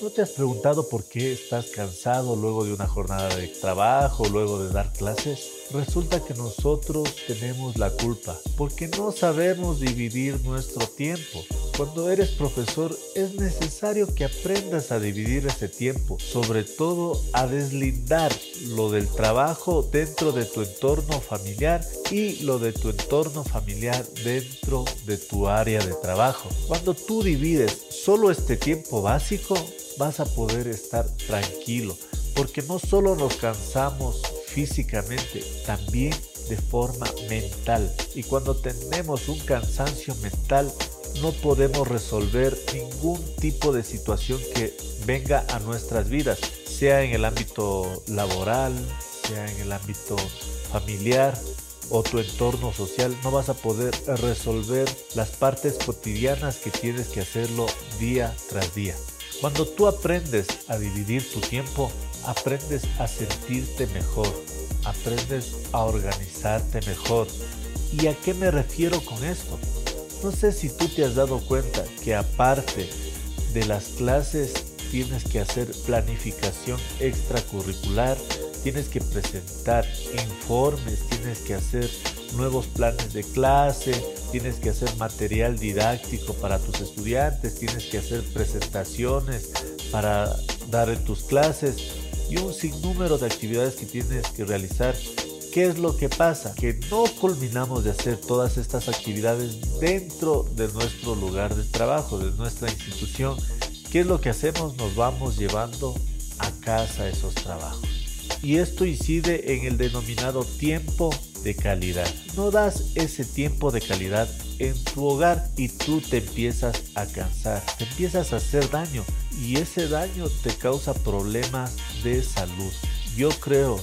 ¿No te has preguntado por qué estás cansado luego de una jornada de trabajo, luego de dar clases? Resulta que nosotros tenemos la culpa porque no sabemos dividir nuestro tiempo. Cuando eres profesor es necesario que aprendas a dividir ese tiempo, sobre todo a deslindar lo del trabajo dentro de tu entorno familiar y lo de tu entorno familiar dentro de tu área de trabajo. Cuando tú divides solo este tiempo básico, vas a poder estar tranquilo, porque no solo nos cansamos físicamente, también de forma mental. Y cuando tenemos un cansancio mental, no podemos resolver ningún tipo de situación que venga a nuestras vidas, sea en el ámbito laboral, sea en el ámbito familiar o tu entorno social, no vas a poder resolver las partes cotidianas que tienes que hacerlo día tras día. Cuando tú aprendes a dividir tu tiempo, aprendes a sentirte mejor, aprendes a organizarte mejor. ¿Y a qué me refiero con esto? No sé si tú te has dado cuenta que aparte de las clases tienes que hacer planificación extracurricular, tienes que presentar informes, tienes que hacer nuevos planes de clase, tienes que hacer material didáctico para tus estudiantes, tienes que hacer presentaciones para dar en tus clases y un sinnúmero de actividades que tienes que realizar ¿Qué es lo que pasa? Que no culminamos de hacer todas estas actividades dentro de nuestro lugar de trabajo, de nuestra institución. ¿Qué es lo que hacemos? Nos vamos llevando a casa esos trabajos. Y esto incide en el denominado tiempo de calidad. No das ese tiempo de calidad en tu hogar y tú te empiezas a cansar, te empiezas a hacer daño y ese daño te causa problemas de salud. Yo creo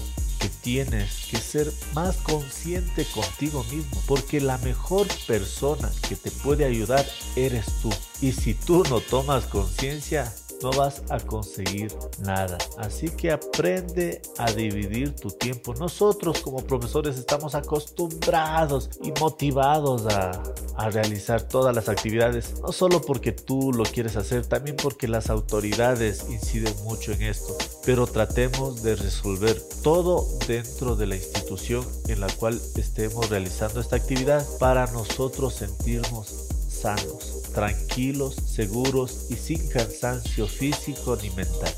tienes que ser más consciente contigo mismo, porque la mejor persona que te puede ayudar eres tú. Y si tú no tomas conciencia, no vas a conseguir nada. Así que aprende a dividir tu tiempo. Nosotros como profesores estamos acostumbrados y motivados a, a, realizar todas las actividades, no solo porque tú lo quieres hacer, también porque las autoridades inciden mucho en esto. Pero tratemos de resolver todo dentro de la institución en la cual estemos realizando esta actividad para nosotros sentirnos sanos tranquilos, seguros y sin cansancio físico ni mental.